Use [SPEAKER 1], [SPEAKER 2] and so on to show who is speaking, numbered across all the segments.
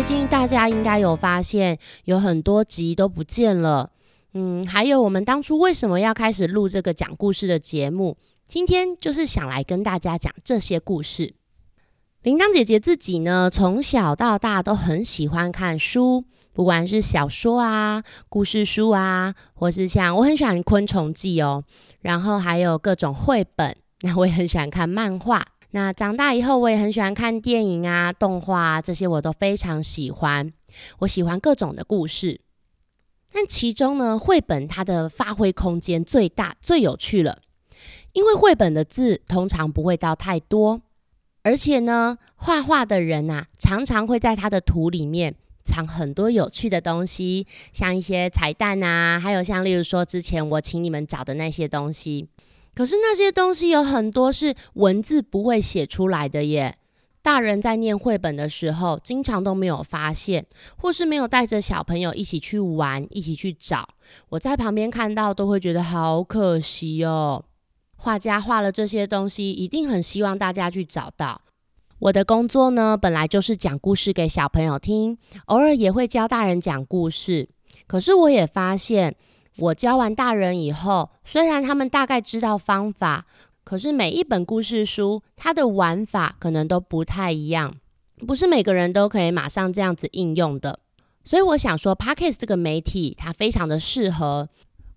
[SPEAKER 1] 最近大家应该有发现，有很多集都不见了。嗯，还有我们当初为什么要开始录这个讲故事的节目？今天就是想来跟大家讲这些故事。铃铛姐姐自己呢，从小到大都很喜欢看书，不管是小说啊、故事书啊，或是像我很喜欢《昆虫记》哦，然后还有各种绘本。那我也很喜欢看漫画。那长大以后，我也很喜欢看电影啊、动画啊，这些我都非常喜欢。我喜欢各种的故事，但其中呢，绘本它的发挥空间最大、最有趣了。因为绘本的字通常不会到太多，而且呢，画画的人啊，常常会在他的图里面藏很多有趣的东西，像一些彩蛋啊，还有像例如说之前我请你们找的那些东西。可是那些东西有很多是文字不会写出来的耶。大人在念绘本的时候，经常都没有发现，或是没有带着小朋友一起去玩，一起去找。我在旁边看到，都会觉得好可惜哦。画家画了这些东西，一定很希望大家去找到。我的工作呢，本来就是讲故事给小朋友听，偶尔也会教大人讲故事。可是我也发现。我教完大人以后，虽然他们大概知道方法，可是每一本故事书它的玩法可能都不太一样，不是每个人都可以马上这样子应用的。所以我想说，Podcast 这个媒体它非常的适合。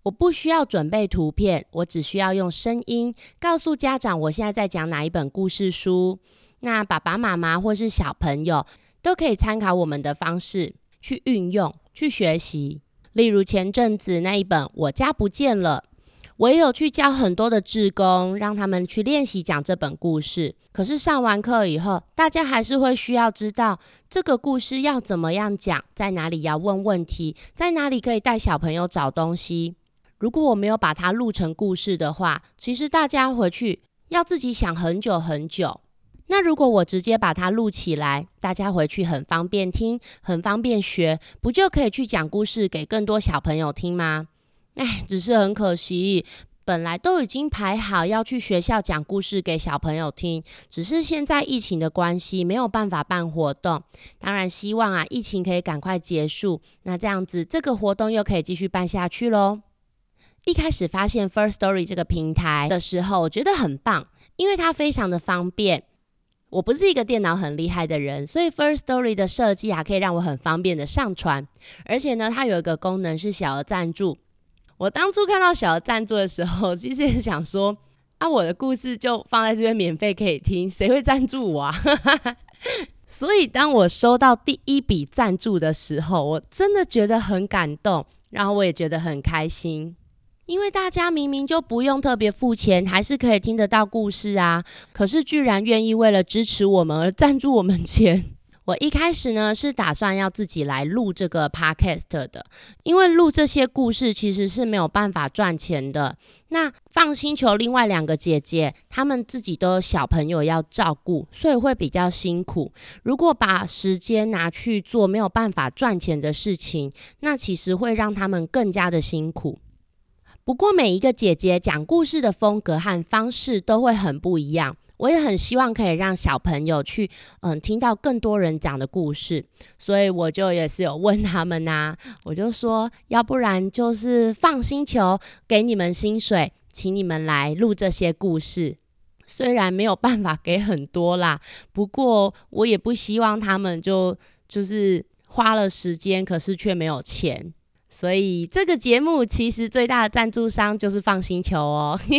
[SPEAKER 1] 我不需要准备图片，我只需要用声音告诉家长我现在在讲哪一本故事书。那爸爸妈妈或是小朋友都可以参考我们的方式去运用、去学习。例如前阵子那一本《我家不见了》，我也有去教很多的志工，让他们去练习讲这本故事。可是上完课以后，大家还是会需要知道这个故事要怎么样讲，在哪里要问问题，在哪里可以带小朋友找东西。如果我没有把它录成故事的话，其实大家回去要自己想很久很久。那如果我直接把它录起来，大家回去很方便听，很方便学，不就可以去讲故事给更多小朋友听吗？哎，只是很可惜，本来都已经排好要去学校讲故事给小朋友听，只是现在疫情的关系没有办法办活动。当然希望啊，疫情可以赶快结束，那这样子这个活动又可以继续办下去喽。一开始发现 First Story 这个平台的时候，我觉得很棒，因为它非常的方便。我不是一个电脑很厉害的人，所以 First Story 的设计啊，可以让我很方便的上传。而且呢，它有一个功能是小额赞助。我当初看到小额赞助的时候，其实也想说，啊，我的故事就放在这边免费可以听，谁会赞助我啊？所以当我收到第一笔赞助的时候，我真的觉得很感动，然后我也觉得很开心。因为大家明明就不用特别付钱，还是可以听得到故事啊！可是居然愿意为了支持我们而赞助我们钱。我一开始呢是打算要自己来录这个 podcast 的，因为录这些故事其实是没有办法赚钱的。那放星球另外两个姐姐，她们自己都有小朋友要照顾，所以会比较辛苦。如果把时间拿去做没有办法赚钱的事情，那其实会让他们更加的辛苦。不过每一个姐姐讲故事的风格和方式都会很不一样，我也很希望可以让小朋友去嗯听到更多人讲的故事，所以我就也是有问他们呐，我就说要不然就是放星球给你们薪水，请你们来录这些故事，虽然没有办法给很多啦，不过我也不希望他们就就是花了时间，可是却没有钱。所以这个节目其实最大的赞助商就是放星球哦。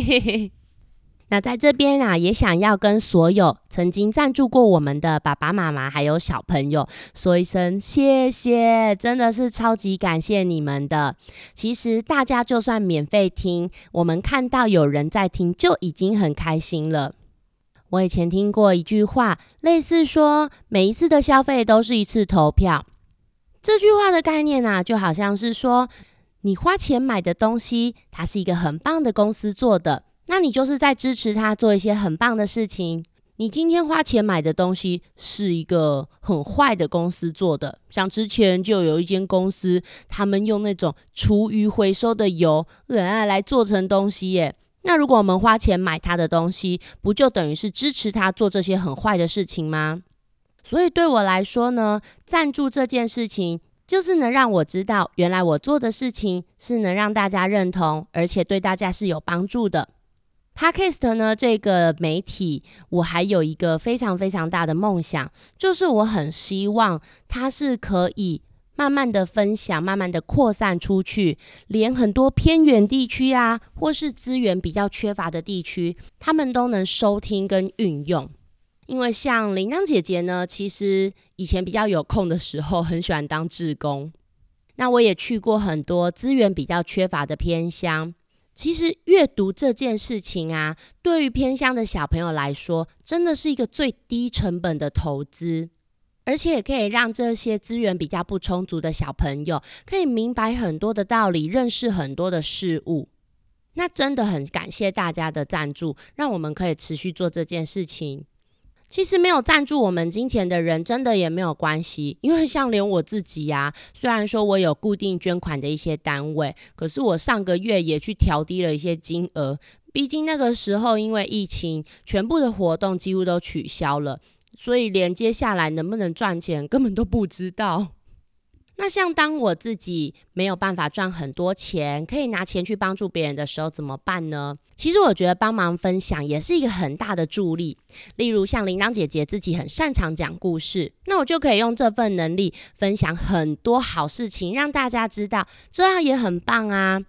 [SPEAKER 1] 那在这边啊，也想要跟所有曾经赞助过我们的爸爸妈妈还有小朋友说一声谢谢，真的是超级感谢你们的。其实大家就算免费听，我们看到有人在听就已经很开心了。我以前听过一句话，类似说每一次的消费都是一次投票。这句话的概念呢，就好像是说，你花钱买的东西，它是一个很棒的公司做的，那你就是在支持他做一些很棒的事情。你今天花钱买的东西是一个很坏的公司做的，像之前就有一间公司，他们用那种厨余回收的油，呃，来做成东西耶。那如果我们花钱买他的东西，不就等于是支持他做这些很坏的事情吗？所以对我来说呢，赞助这件事情，就是能让我知道，原来我做的事情是能让大家认同，而且对大家是有帮助的。Podcast 呢，这个媒体，我还有一个非常非常大的梦想，就是我很希望它是可以慢慢的分享，慢慢的扩散出去，连很多偏远地区啊，或是资源比较缺乏的地区，他们都能收听跟运用。因为像铃铛姐姐呢，其实以前比较有空的时候，很喜欢当志工。那我也去过很多资源比较缺乏的偏乡。其实阅读这件事情啊，对于偏乡的小朋友来说，真的是一个最低成本的投资，而且也可以让这些资源比较不充足的小朋友，可以明白很多的道理，认识很多的事物。那真的很感谢大家的赞助，让我们可以持续做这件事情。其实没有赞助我们金钱的人，真的也没有关系，因为像连我自己呀，虽然说我有固定捐款的一些单位，可是我上个月也去调低了一些金额，毕竟那个时候因为疫情，全部的活动几乎都取消了，所以连接下来能不能赚钱，根本都不知道。那像当我自己没有办法赚很多钱，可以拿钱去帮助别人的时候，怎么办呢？其实我觉得帮忙分享也是一个很大的助力。例如像铃铛姐姐自己很擅长讲故事，那我就可以用这份能力分享很多好事情，让大家知道，这样也很棒啊。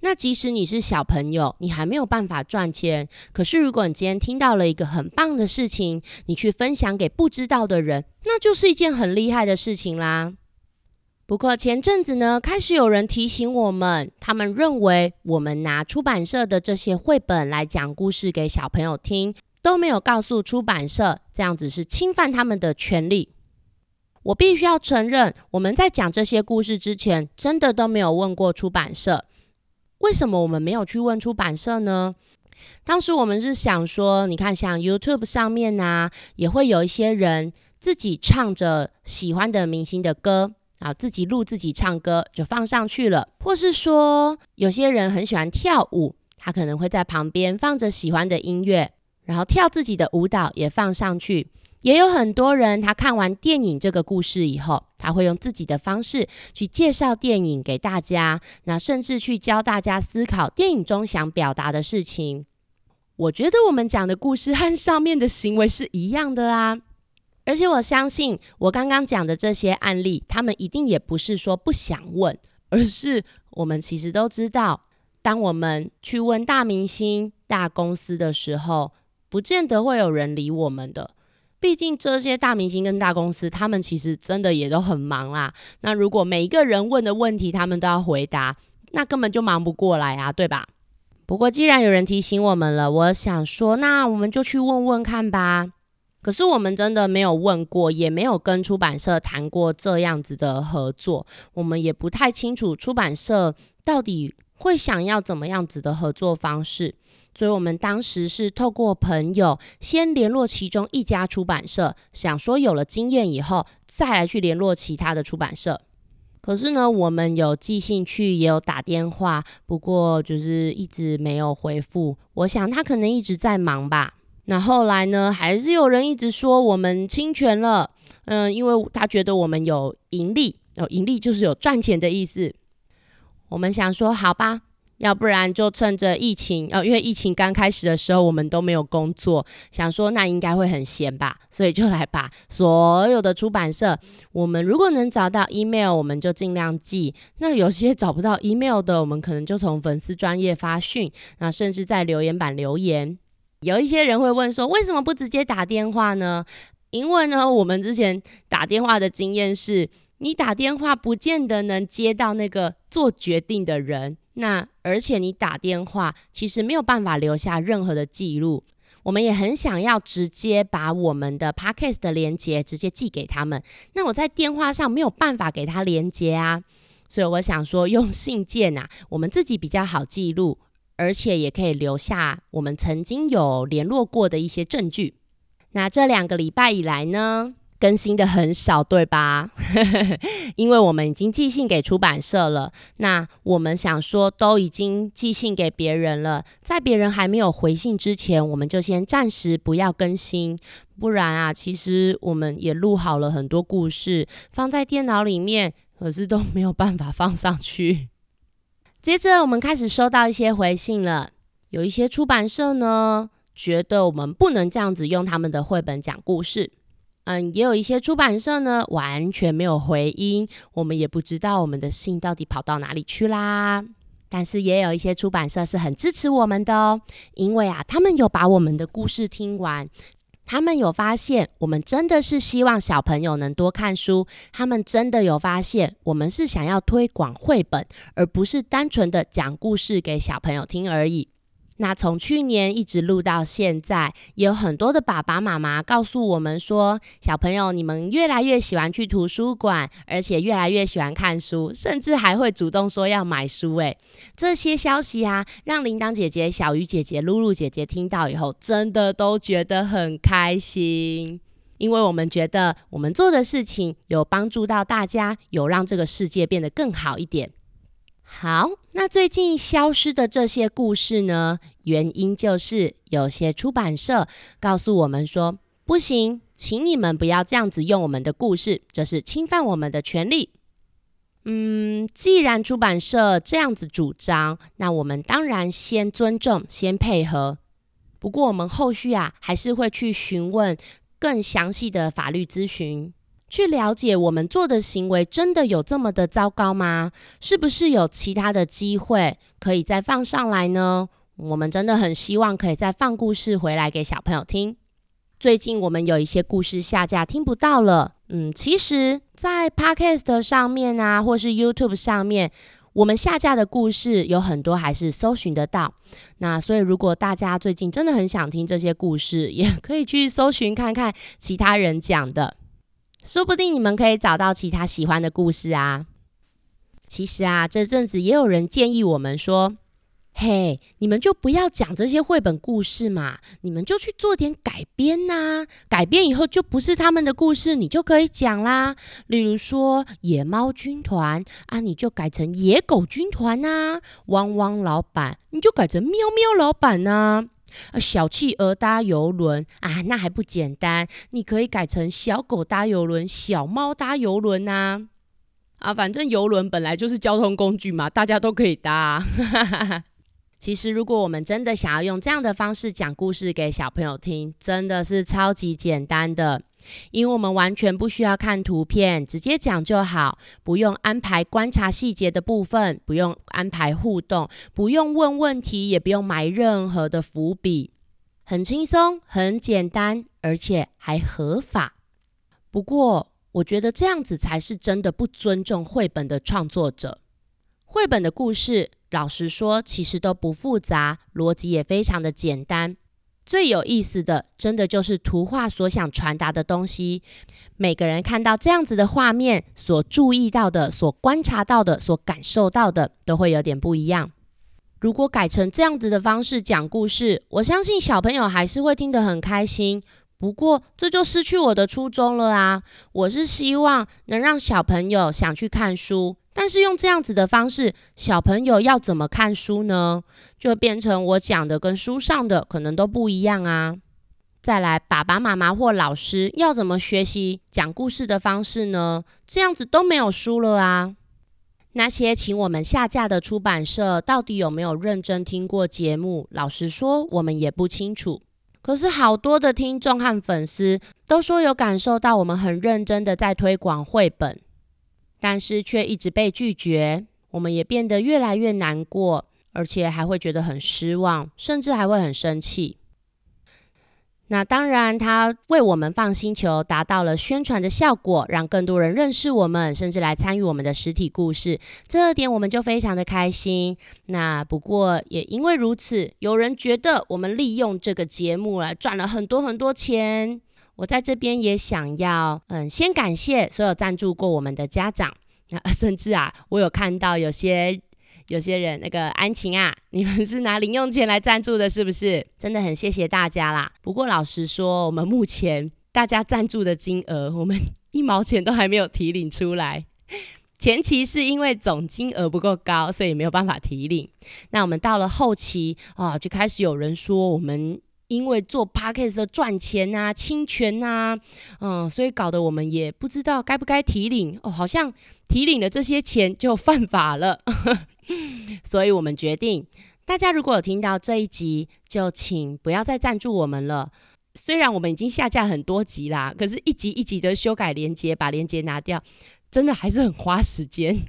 [SPEAKER 1] 那即使你是小朋友，你还没有办法赚钱，可是如果你今天听到了一个很棒的事情，你去分享给不知道的人，那就是一件很厉害的事情啦。不过前阵子呢，开始有人提醒我们，他们认为我们拿出版社的这些绘本来讲故事给小朋友听，都没有告诉出版社，这样子是侵犯他们的权利。我必须要承认，我们在讲这些故事之前，真的都没有问过出版社。为什么我们没有去问出版社呢？当时我们是想说，你看像 YouTube 上面啊，也会有一些人自己唱着喜欢的明星的歌。啊，自己录自己唱歌就放上去了，或是说有些人很喜欢跳舞，他可能会在旁边放着喜欢的音乐，然后跳自己的舞蹈也放上去。也有很多人他看完电影这个故事以后，他会用自己的方式去介绍电影给大家，那甚至去教大家思考电影中想表达的事情。我觉得我们讲的故事和上面的行为是一样的啊。而且我相信，我刚刚讲的这些案例，他们一定也不是说不想问，而是我们其实都知道，当我们去问大明星、大公司的时候，不见得会有人理我们的。毕竟这些大明星跟大公司，他们其实真的也都很忙啦。那如果每一个人问的问题，他们都要回答，那根本就忙不过来啊，对吧？不过既然有人提醒我们了，我想说，那我们就去问问看吧。可是我们真的没有问过，也没有跟出版社谈过这样子的合作，我们也不太清楚出版社到底会想要怎么样子的合作方式，所以我们当时是透过朋友先联络其中一家出版社，想说有了经验以后再来去联络其他的出版社。可是呢，我们有寄信去，也有打电话，不过就是一直没有回复。我想他可能一直在忙吧。那后来呢？还是有人一直说我们侵权了，嗯，因为他觉得我们有盈利，哦，盈利就是有赚钱的意思。我们想说，好吧，要不然就趁着疫情，哦，因为疫情刚开始的时候我们都没有工作，想说那应该会很闲吧，所以就来把所有的出版社，我们如果能找到 email，我们就尽量寄。那有些找不到 email 的，我们可能就从粉丝专业发讯，那甚至在留言板留言。有一些人会问说，为什么不直接打电话呢？因为呢，我们之前打电话的经验是，你打电话不见得能接到那个做决定的人。那而且你打电话其实没有办法留下任何的记录。我们也很想要直接把我们的 podcast 的连接直接寄给他们。那我在电话上没有办法给他连接啊，所以我想说用信件啊，我们自己比较好记录。而且也可以留下我们曾经有联络过的一些证据。那这两个礼拜以来呢，更新的很少，对吧？因为我们已经寄信给出版社了。那我们想说，都已经寄信给别人了，在别人还没有回信之前，我们就先暂时不要更新。不然啊，其实我们也录好了很多故事，放在电脑里面，可是都没有办法放上去。接着，我们开始收到一些回信了。有一些出版社呢，觉得我们不能这样子用他们的绘本讲故事。嗯，也有一些出版社呢，完全没有回音，我们也不知道我们的信到底跑到哪里去啦。但是也有一些出版社是很支持我们的哦，因为啊，他们有把我们的故事听完，他们有发现我们真的是希望小朋友能多看书，他们真的有发现我们是想要推广绘本，而不是单纯的讲故事给小朋友听而已。那从去年一直录到现在，也有很多的爸爸妈妈告诉我们说，小朋友你们越来越喜欢去图书馆，而且越来越喜欢看书，甚至还会主动说要买书。诶，这些消息啊，让铃铛姐姐、小鱼姐姐、露露姐姐听到以后，真的都觉得很开心，因为我们觉得我们做的事情有帮助到大家，有让这个世界变得更好一点。好，那最近消失的这些故事呢？原因就是有些出版社告诉我们说，不行，请你们不要这样子用我们的故事，这是侵犯我们的权利。嗯，既然出版社这样子主张，那我们当然先尊重，先配合。不过我们后续啊，还是会去询问更详细的法律咨询。去了解我们做的行为真的有这么的糟糕吗？是不是有其他的机会可以再放上来呢？我们真的很希望可以再放故事回来给小朋友听。最近我们有一些故事下架听不到了，嗯，其实，在 Podcast 上面啊，或是 YouTube 上面，我们下架的故事有很多还是搜寻得到。那所以如果大家最近真的很想听这些故事，也可以去搜寻看看其他人讲的。说不定你们可以找到其他喜欢的故事啊！其实啊，这阵子也有人建议我们说：“嘿，你们就不要讲这些绘本故事嘛，你们就去做点改编呐！改编以后就不是他们的故事，你就可以讲啦。例如说《野猫军团》啊，你就改成《野狗军团》呐；《汪汪老板》你就改成《喵喵老板》呐。”小企鹅搭游轮啊，那还不简单？你可以改成小狗搭游轮、小猫搭游轮呐。啊，反正游轮本来就是交通工具嘛，大家都可以搭。其实，如果我们真的想要用这样的方式讲故事给小朋友听，真的是超级简单的。因为我们完全不需要看图片，直接讲就好，不用安排观察细节的部分，不用安排互动，不用问问题，也不用埋任何的伏笔，很轻松，很简单，而且还合法。不过，我觉得这样子才是真的不尊重绘本的创作者。绘本的故事，老实说，其实都不复杂，逻辑也非常的简单。最有意思的，真的就是图画所想传达的东西。每个人看到这样子的画面，所注意到的、所观察到的、所感受到的，都会有点不一样。如果改成这样子的方式讲故事，我相信小朋友还是会听得很开心。不过，这就失去我的初衷了啊！我是希望能让小朋友想去看书。但是用这样子的方式，小朋友要怎么看书呢？就变成我讲的跟书上的可能都不一样啊。再来，爸爸妈妈或老师要怎么学习讲故事的方式呢？这样子都没有书了啊。那些请我们下架的出版社到底有没有认真听过节目？老实说，我们也不清楚。可是好多的听众和粉丝都说有感受到我们很认真的在推广绘本。但是却一直被拒绝，我们也变得越来越难过，而且还会觉得很失望，甚至还会很生气。那当然，他为我们放星球达到了宣传的效果，让更多人认识我们，甚至来参与我们的实体故事，这点我们就非常的开心。那不过也因为如此，有人觉得我们利用这个节目来赚了很多很多钱。我在这边也想要，嗯，先感谢所有赞助过我们的家长，那 甚至啊，我有看到有些有些人那个安晴啊，你们是拿零用钱来赞助的，是不是？真的很谢谢大家啦。不过老实说，我们目前大家赞助的金额，我们 一毛钱都还没有提领出来。前期是因为总金额不够高，所以没有办法提领。那我们到了后期啊，就开始有人说我们。因为做 podcast 赚钱啊、侵权啊，嗯，所以搞得我们也不知道该不该提领哦，好像提领了这些钱就犯法了，所以我们决定，大家如果有听到这一集，就请不要再赞助我们了。虽然我们已经下架很多集啦，可是一集一集的修改连接，把连接拿掉，真的还是很花时间。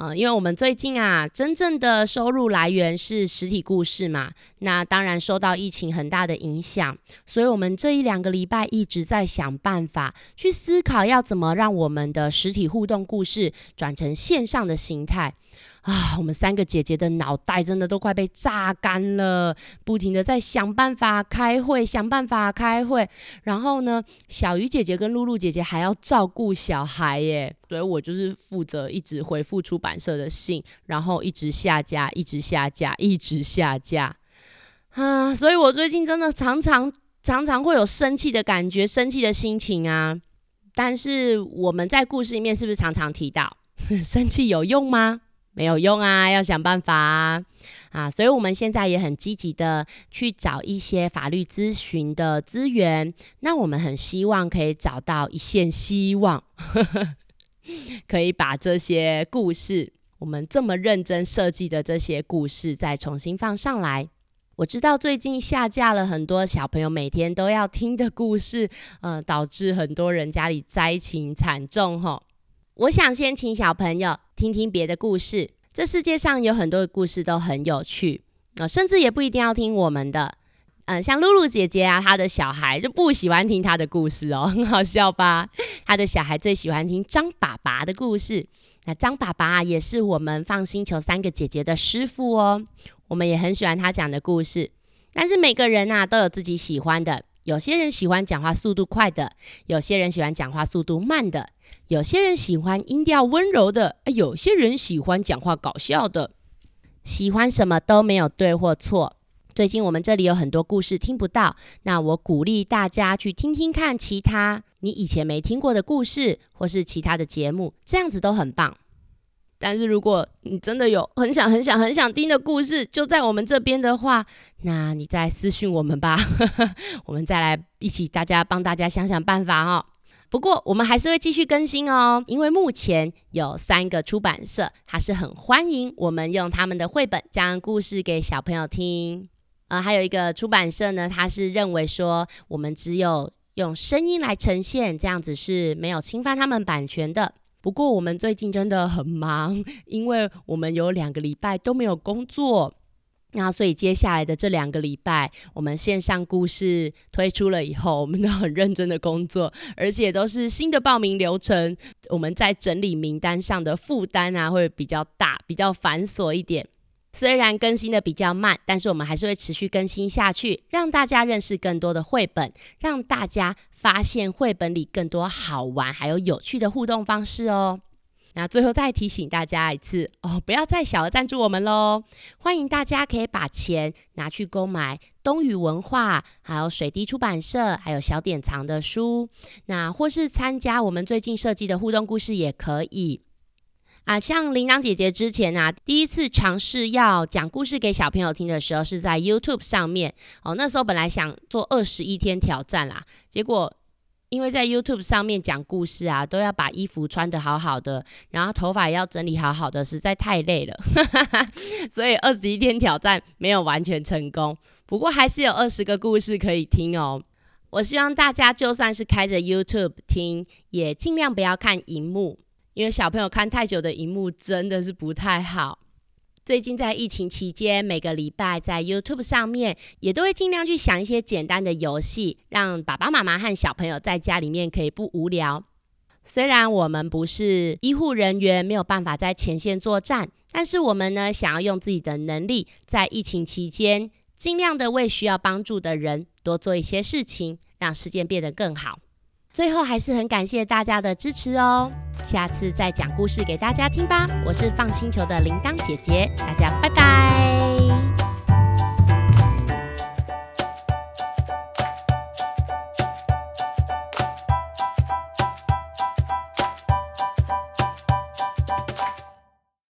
[SPEAKER 1] 嗯，因为我们最近啊，真正的收入来源是实体故事嘛，那当然受到疫情很大的影响，所以我们这一两个礼拜一直在想办法去思考要怎么让我们的实体互动故事转成线上的形态。啊，我们三个姐姐的脑袋真的都快被榨干了，不停的在想办法开会，想办法开会。然后呢，小鱼姐姐跟露露姐姐还要照顾小孩耶，所以我就是负责一直回复出版社的信，然后一直下架，一直下架，一直下架。啊，所以我最近真的常常常常会有生气的感觉，生气的心情啊。但是我们在故事里面是不是常常提到，生气有用吗？没有用啊，要想办法啊！所以我们现在也很积极的去找一些法律咨询的资源。那我们很希望可以找到一线希望，可以把这些故事，我们这么认真设计的这些故事，再重新放上来。我知道最近下架了很多小朋友每天都要听的故事，呃，导致很多人家里灾情惨重哈。我想先请小朋友听听别的故事。这世界上有很多的故事都很有趣啊，甚至也不一定要听我们的。嗯，像露露姐姐啊，她的小孩就不喜欢听她的故事哦，很好笑吧？她的小孩最喜欢听张爸爸的故事。那张爸爸也是我们放星球三个姐姐的师傅哦，我们也很喜欢他讲的故事。但是每个人呐都有自己喜欢的。有些人喜欢讲话速度快的，有些人喜欢讲话速度慢的，有些人喜欢音调温柔的，有些人喜欢讲话搞笑的。喜欢什么都没有对或错。最近我们这里有很多故事听不到，那我鼓励大家去听听看其他你以前没听过的故事，或是其他的节目，这样子都很棒。但是如果你真的有很想、很想、很想听的故事，就在我们这边的话，那你再私讯我们吧，我们再来一起，大家帮大家想想办法哦。不过我们还是会继续更新哦，因为目前有三个出版社，还是很欢迎我们用他们的绘本讲故事给小朋友听。呃，还有一个出版社呢，他是认为说我们只有用声音来呈现，这样子是没有侵犯他们版权的。不过我们最近真的很忙，因为我们有两个礼拜都没有工作，那所以接下来的这两个礼拜，我们线上故事推出了以后，我们都很认真的工作，而且都是新的报名流程，我们在整理名单上的负担啊会比较大，比较繁琐一点。虽然更新的比较慢，但是我们还是会持续更新下去，让大家认识更多的绘本，让大家发现绘本里更多好玩还有有趣的互动方式哦。那最后再提醒大家一次哦，不要再小额赞助我们喽！欢迎大家可以把钱拿去购买东宇文化、还有水滴出版社、还有小典藏的书，那或是参加我们最近设计的互动故事也可以。啊，像铃铛姐姐之前啊，第一次尝试要讲故事给小朋友听的时候，是在 YouTube 上面。哦，那时候本来想做二十一天挑战啦，结果因为在 YouTube 上面讲故事啊，都要把衣服穿得好好的，然后头发也要整理好好的，实在太累了，所以二十一天挑战没有完全成功。不过还是有二十个故事可以听哦。我希望大家就算是开着 YouTube 听，也尽量不要看荧幕。因为小朋友看太久的荧幕真的是不太好。最近在疫情期间，每个礼拜在 YouTube 上面也都会尽量去想一些简单的游戏，让爸爸妈妈和小朋友在家里面可以不无聊。虽然我们不是医护人员，没有办法在前线作战，但是我们呢，想要用自己的能力，在疫情期间尽量的为需要帮助的人多做一些事情，让世界变得更好。最后还是很感谢大家的支持哦，下次再讲故事给大家听吧。我是放星球的铃铛姐姐，大家拜拜。